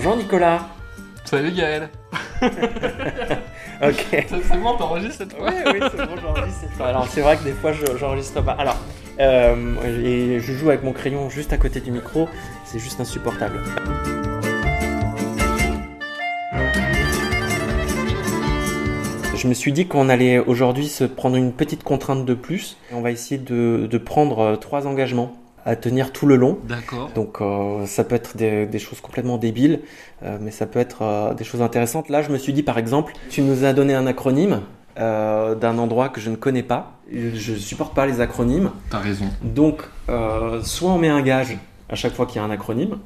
Bonjour Nicolas. Salut Gaël. ok. C'est bon, t'enregistres cette fois Oui, oui, c'est bon, j'enregistre cette fois. Alors, c'est vrai que des fois, je- j'enregistre pas. Alors, euh, et je joue avec mon crayon juste à côté du micro. C'est juste insupportable. Je me suis dit qu'on allait aujourd'hui se prendre une petite contrainte de plus. On va essayer de, de prendre euh, trois engagements à tenir tout le long. D'accord. Donc euh, ça peut être des, des choses complètement débiles, euh, mais ça peut être euh, des choses intéressantes. Là, je me suis dit par exemple, tu nous as donné un acronyme d'un endroit que je ne connais pas. Je supporte pas les acronymes. T'as raison. Donc soit on met un gage à chaque fois qu'il y a un acronyme,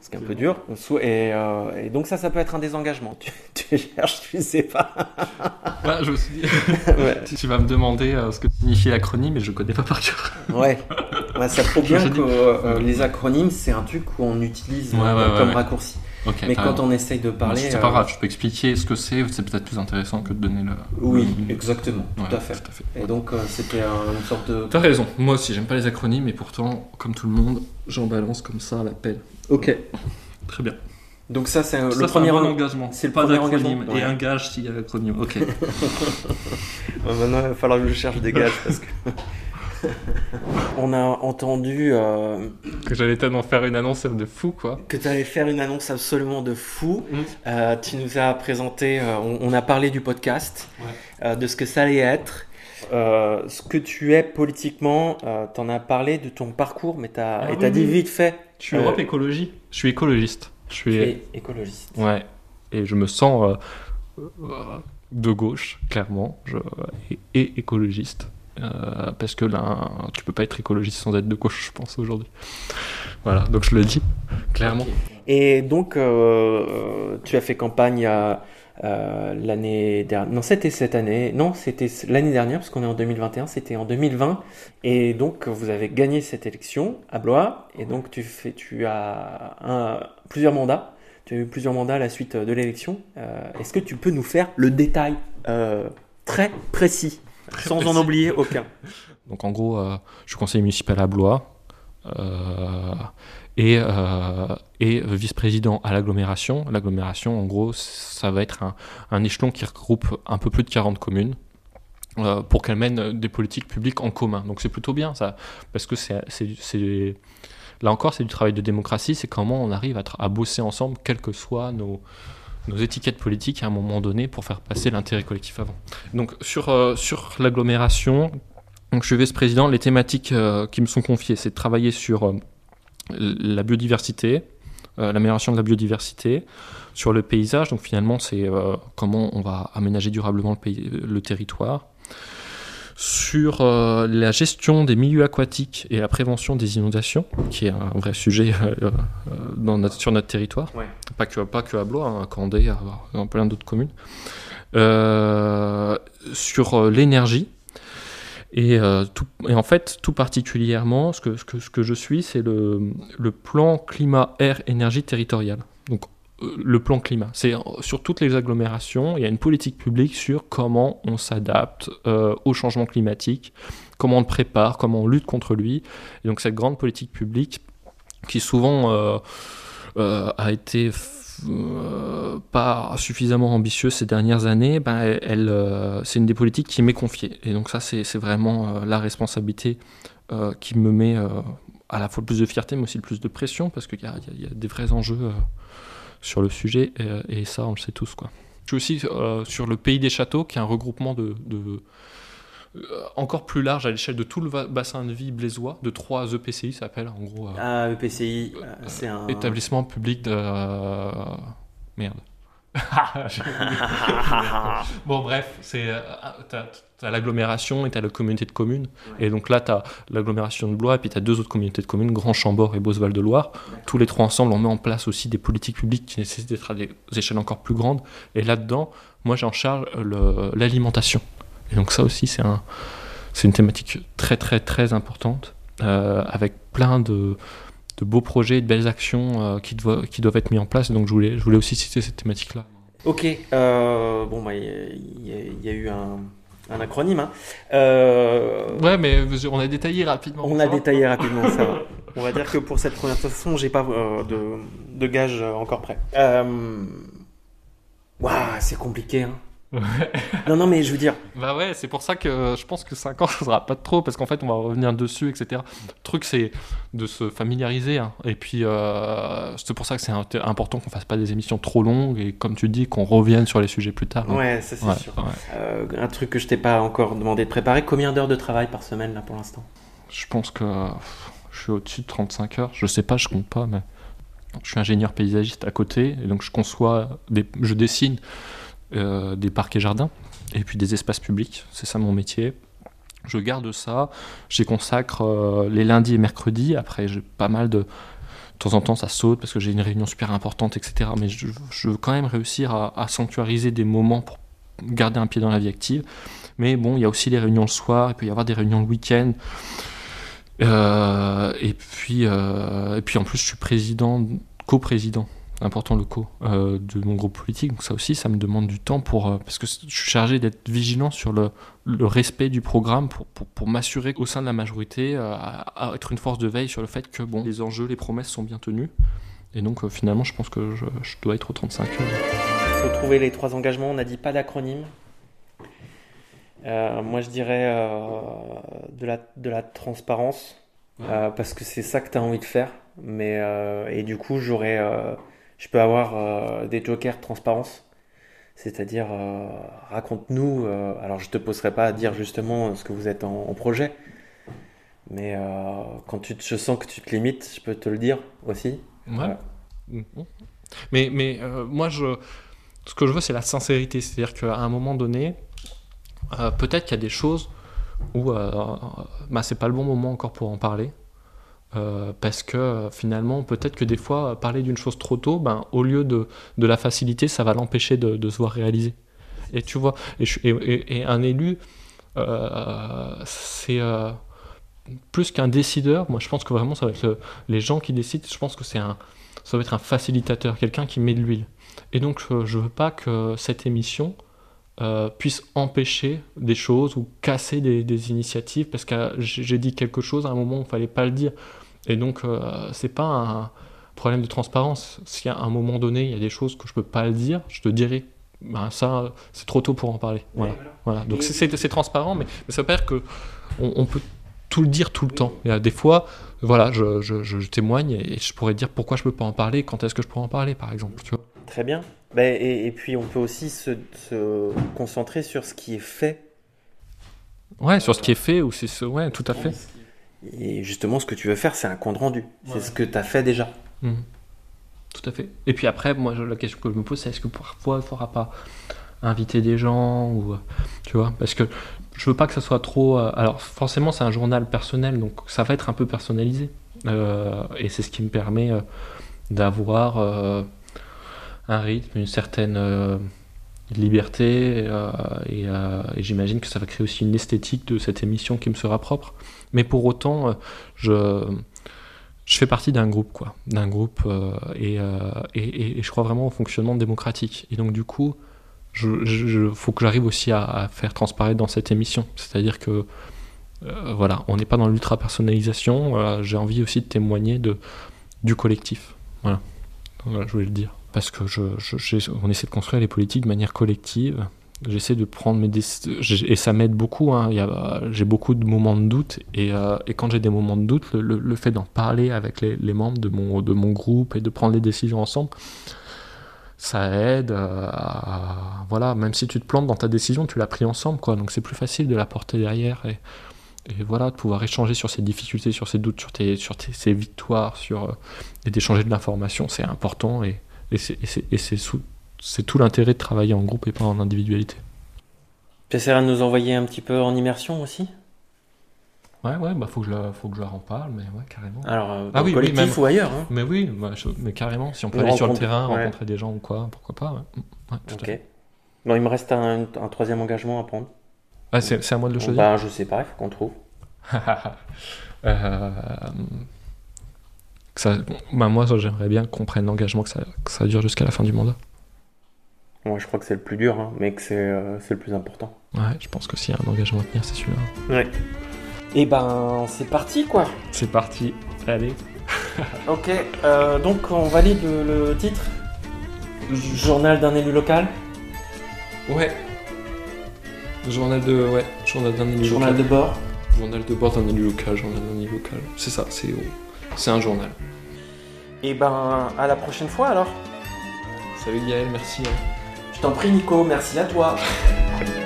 ce qui est un peu dur. Et, euh, et donc ça, ça peut être un désengagement. Tu, tu cherches, tu sais pas. Ouais, je me suis dit, ouais. tu vas me demander euh, ce que signifie l'acronyme, mais je connais pas par cœur. Ouais, Ouais, ça prouve bien que euh, les acronymes, c'est un truc où on utilise Ouais, euh, ouais, ouais, comme ouais. raccourci. Mais quand on essaye de parler, c'est pas euh, grave, je peux expliquer ce que c'est, c'est peut-être plus intéressant que de donner le. Oui, le- exactement, Ouais, tout à fait. Tout à fait. Et donc, euh, c'était une sorte de. T'as raison, moi aussi j'aime pas les acronymes, et pourtant, comme tout le monde, j'en balance comme ça à la pelle. Ok. Très bien. Donc, ça, c'est Ça, le c'est premier un bon engagement. c'est le pas premier d'acronyme. engagement, Et ouais. un gage s'il y a l'acronyme. Ok. Maintenant, il va falloir que je cherche des gages parce que. On a entendu euh, que j'allais tellement faire une annonce de fou, quoi. que tu allais faire une annonce absolument de fou. Mm. Euh, tu nous as présenté, euh, on, on a parlé du podcast, euh, de ce que ça allait être. Euh, ce que tu es politiquement, euh, tu en as parlé de ton parcours, mais tu as, Ah et oui, t'as dit oui. vite fait. Je suis Euh, Europe Écologie. Je suis écologiste. Je suis. Tu es écologiste. Ouais. Et je me sens euh, euh, de gauche, clairement, je, et, et écologiste. Euh, parce que là, tu peux pas être écologiste sans être de gauche, je pense, aujourd'hui. Voilà, donc je le dis, clairement. Et donc, euh, euh, tu as fait campagne à, euh, l'année dernière. Non, c'était cette année. Non, c'était l'année dernière, parce qu'on est en 2021. C'était en 2020. Et donc, vous avez gagné cette élection à Blois. Et donc, tu, fais, tu as un- plusieurs mandats. Tu as eu plusieurs mandats à la suite de l'élection. Euh, Est-ce que tu peux nous faire le détail euh, très précis, sans en oublier aucun Donc en gros, euh, je suis conseiller municipal à Blois euh, et, euh, et vice-président à l'agglomération. L'agglomération, en gros, ça va être un, un échelon qui regroupe un peu plus de 40 communes. euh, pour qu'elles mènent des politiques publiques en commun. Donc c'est plutôt bien ça, parce que c'est, là encore c'est du travail de démocratie, c'est comment on arrive à, à bosser ensemble, quelles que soient nos, nos étiquettes politiques à un moment donné pour faire passer l'intérêt collectif avant. Donc sur, euh, sur l'agglomération, donc, je suis vice-président. Les thématiques euh, qui me sont confiées, c'est de travailler sur euh, la biodiversité, l'amélioration de la biodiversité, sur le paysage. Donc, finalement, c'est comment on va aménager durablement le, pays- le territoire. Sur euh, la gestion des milieux aquatiques et la prévention des inondations, qui est un vrai sujet euh, euh, dans notre- sur notre territoire. Ouais. Pas, que, pas que à Blois, hein, à Candé, à, dans plein d'autres communes. Euh, sur l'énergie, et, tout- et en fait, tout particulièrement, ce que, ce que, ce que je suis, c'est le, le plan climat-air-énergie territorial. Euh, le plan climat, c'est euh, sur toutes les agglomérations, il y a une politique publique sur comment on s'adapte euh, au changement climatique, comment on le prépare, comment on lutte contre lui. Et donc, cette grande politique publique qui souvent a été pas suffisamment ambitieuse ces dernières années, ben, elle, c'est une des politiques qui m'est confiée. Et donc ça, c'est vraiment la responsabilité qui me met à la fois le plus de fierté, mais aussi le plus de pression, parce qu'il il y a- des vrais enjeux sur le sujet, et, et ça, on le sait tous. Quoi. Je suis aussi euh, sur le Pays des Châteaux, qui est un regroupement de... de- euh, encore plus large à l'échelle de tout le bassin de vie blésois, de trois EPCI, ça s'appelle en gros. euh, Ah, EPCI, euh, c'est un. Établissement public de. euh, Merde. bon, bref, c'est. euh, T'as l'agglomération et t'as la communauté de communes. Ouais. Et donc là, t'as l'agglomération de Blois et puis t'as deux autres communautés de communes, Grand Chambord et Beauceval de Loire. Tous les trois ensemble, on met en place aussi des politiques publiques qui nécessitent d'être à des échelles encore plus grandes. Et là-dedans, moi, j'en charge le- l'alimentation. Et donc ça aussi, c'est un, c'est une thématique très, très, très importante, euh, avec plein de, de beaux projets, de belles actions euh, qui, doivent, qui doivent être mis en place. Donc je voulais, je voulais aussi citer cette thématique-là. Ok, euh, bon, bah, il y, a- y y eu un, un acronyme. hein. Euh, Ouais, mais on a détaillé rapidement. on a détaillé rapidement ça. va. On va dire que pour cette première façon, j'ai pas de, de gage encore prêt. Waouh, c'est compliqué. Hein. Non, non, mais je veux dire. Bah ouais, c'est pour ça que je pense que 5 ans, ça sera pas trop, parce qu'en fait, on va revenir dessus, etc. Le truc, c'est de se familiariser. Hein. Et puis, euh, c'est pour ça que c'est important qu'on fasse pas des émissions trop longues et, comme tu dis, qu'on revienne sur les sujets plus tard. Hein. Ouais, ça c'est sûr. Euh, un truc que je t'ai pas encore demandé de préparer, combien d'heures de travail par semaine, là, pour l'instant? Je pense que je suis au-dessus de 35 heures. Je sais pas, je compte pas, mais. Je suis ingénieur paysagiste à côté, et donc je conçois, des... je dessine euh, des parcs et jardins, et puis des espaces publics. C'est ça mon métier. Je garde ça, j'y consacre euh, les lundis et mercredis. Après, j'ai pas mal de. De temps en temps, ça saute parce que j'ai une réunion super importante, etc. Mais je, veux quand même réussir à, sanctuariser des moments pour garder un pied dans la vie active. Mais bon, il y a aussi les réunions le soir, il peut y avoir des réunions le week-end. Euh, et, puis, et puis en plus, je suis président, coprésident important locaux euh, de mon groupe politique. Donc ça aussi, ça me demande du temps pour euh, parce que je suis chargé d'être vigilant sur le, le, respect du programme pour, pour, pour m'assurer qu'au sein de la majorité, euh, à, être une force de veille sur le fait que bon, les enjeux, les promesses sont bien tenus. Et donc finalement, je pense que je, je dois être au 35. Il faut trouver les trois engagements. On n'a dit pas d'acronyme. moi, je dirais de, la, de la transparence. parce que c'est ça que tu as envie de faire. Mais, et du coup, j'aurais je peux avoir euh, des jokers transparence. C'est-à-dire, euh, raconte-nous. Euh, alors, je te poserai pas à dire justement ce que vous êtes en, projet, mais quand tu je sens que tu te limites, je peux te le dire aussi. Ouais. Mm-hmm. Mais, mais moi, je, ce que je veux, c'est la sincérité. C'est-à-dire qu'à un moment donné, peut-être qu'il y a des choses où bah, c'est pas le bon moment encore pour en parler. Euh, parce que finalement, peut-être que des fois, parler d'une chose trop tôt, ben, au lieu de, de la facilité, ça va l'empêcher de, se voir réaliser. Et tu vois, et un élu, euh, c'est euh, plus qu'un décideur. Moi, je pense que vraiment, ça va être les gens qui décident. Je pense que c'est un, ça va être un facilitateur, quelqu'un qui met de l'huile. Et donc, je veux pas que cette émission puisse empêcher des choses ou casser des, des initiatives parce que j'ai dit quelque chose à un moment où il fallait pas le dire. Et donc, euh, c'est pas un problème de transparence. Si à un moment donné, il y a des choses que je peux pas le dire, je te dirai. Ben ça, c'est trop tôt pour en parler. Voilà. voilà. Donc c'est transparent, mais, ça veut pas dire que on, peut tout le dire tout le temps. Il y a des fois, voilà, je, je, je, témoigne et je pourrais dire pourquoi je peux pas en parler, quand est-ce que je pourrais en parler, par exemple. Tu vois. Très bien. Ben, et, et, puis on peut aussi se, se, concentrer sur ce qui est fait. Ouais, sur ce qui est fait, ou c'est ouais, tout à fait. Et justement, ce que tu veux faire, c'est un compte rendu. C'est ce que tu as fait déjà. Mhm. Tout à fait. Et puis après, moi, la question que je me pose, c'est est-ce que parfois, il ne faudra pas inviter des gens ou tu vois parce que je veux pas que ça soit trop euh, alors forcément c'est un journal personnel donc ça va être un peu personnalisé euh, et c'est ce qui me permet euh, d'avoir un rythme une certaine liberté et, et j'imagine que ça va créer aussi une esthétique de cette émission qui me sera propre mais pour autant, euh, je, je fais partie d'un groupe, quoi. D'un groupe, euh, euh, et, et, je crois vraiment au fonctionnement démocratique. Et donc, du coup, je, faut que j'arrive aussi à, faire transparaître dans cette émission. C'est-à-dire que, voilà, on n'est pas dans l'ultra-personnalisation. J'ai envie aussi de témoigner de, du collectif. Voilà je voulais le dire. Parce que je, on essaie de construire les politiques de manière collective J'essaie de prendre mes décisions. Et ça m'aide beaucoup. Hein. J'ai beaucoup de moments de doute. Et, euh, et quand j'ai des moments de doute, le, fait d'en parler avec les, membres de mon, de mon groupe et de prendre les décisions ensemble, ça aide à, Voilà, même si tu te plantes dans ta décision, tu l'as pris ensemble. Quoi. Donc c'est plus facile de la porter derrière. Et, et, voilà, de pouvoir échanger sur ces difficultés, sur ces doutes, sur, tes, sur tes, ces victoires, sur, euh, et d'échanger de l'information, c'est important. Et, et c'est tout l'intérêt de travailler en groupe et pas en individualité. Tu essaieras de nous envoyer un petit peu en immersion aussi? Ouais, ouais, bah faut que je, faut que je leur en parle, mais ouais, carrément. Alors, euh, ah oui, collectif ou ailleurs hein? Mais oui, bah, mais carrément, si on peut aller sur le terrain, rencontrer des gens ou quoi, pourquoi pas. Ouais. ok. Bon, il me reste un, troisième engagement à prendre. Ah, c'est à moi de le choisir? Bah, je sais pas, il faut qu'on trouve. euh, ça, bah, moi, j'aimerais bien qu'on prenne l'engagement que ça, que ça dure jusqu'à la fin du mandat. Moi, je crois que c'est le plus dur, hein, mais que euh, c'est le plus important. Ouais, je pense que s'il y a un engagement à tenir, c'est celui-là. Ouais. Et eh ben, c'est parti, quoi. C'est parti. Allez. Ok, euh, donc on valide le, le titre? Journal d'un élu local? Ouais. Journal de. Ouais, journal d'un élu Journal local. de bord? Journal de bord d'un élu local, journal d'un élu local. C'est ça, c'est c'est un journal. Et ben, à la prochaine fois alors Salut Gaël, merci. hein. Je t'en prie Nico, merci à toi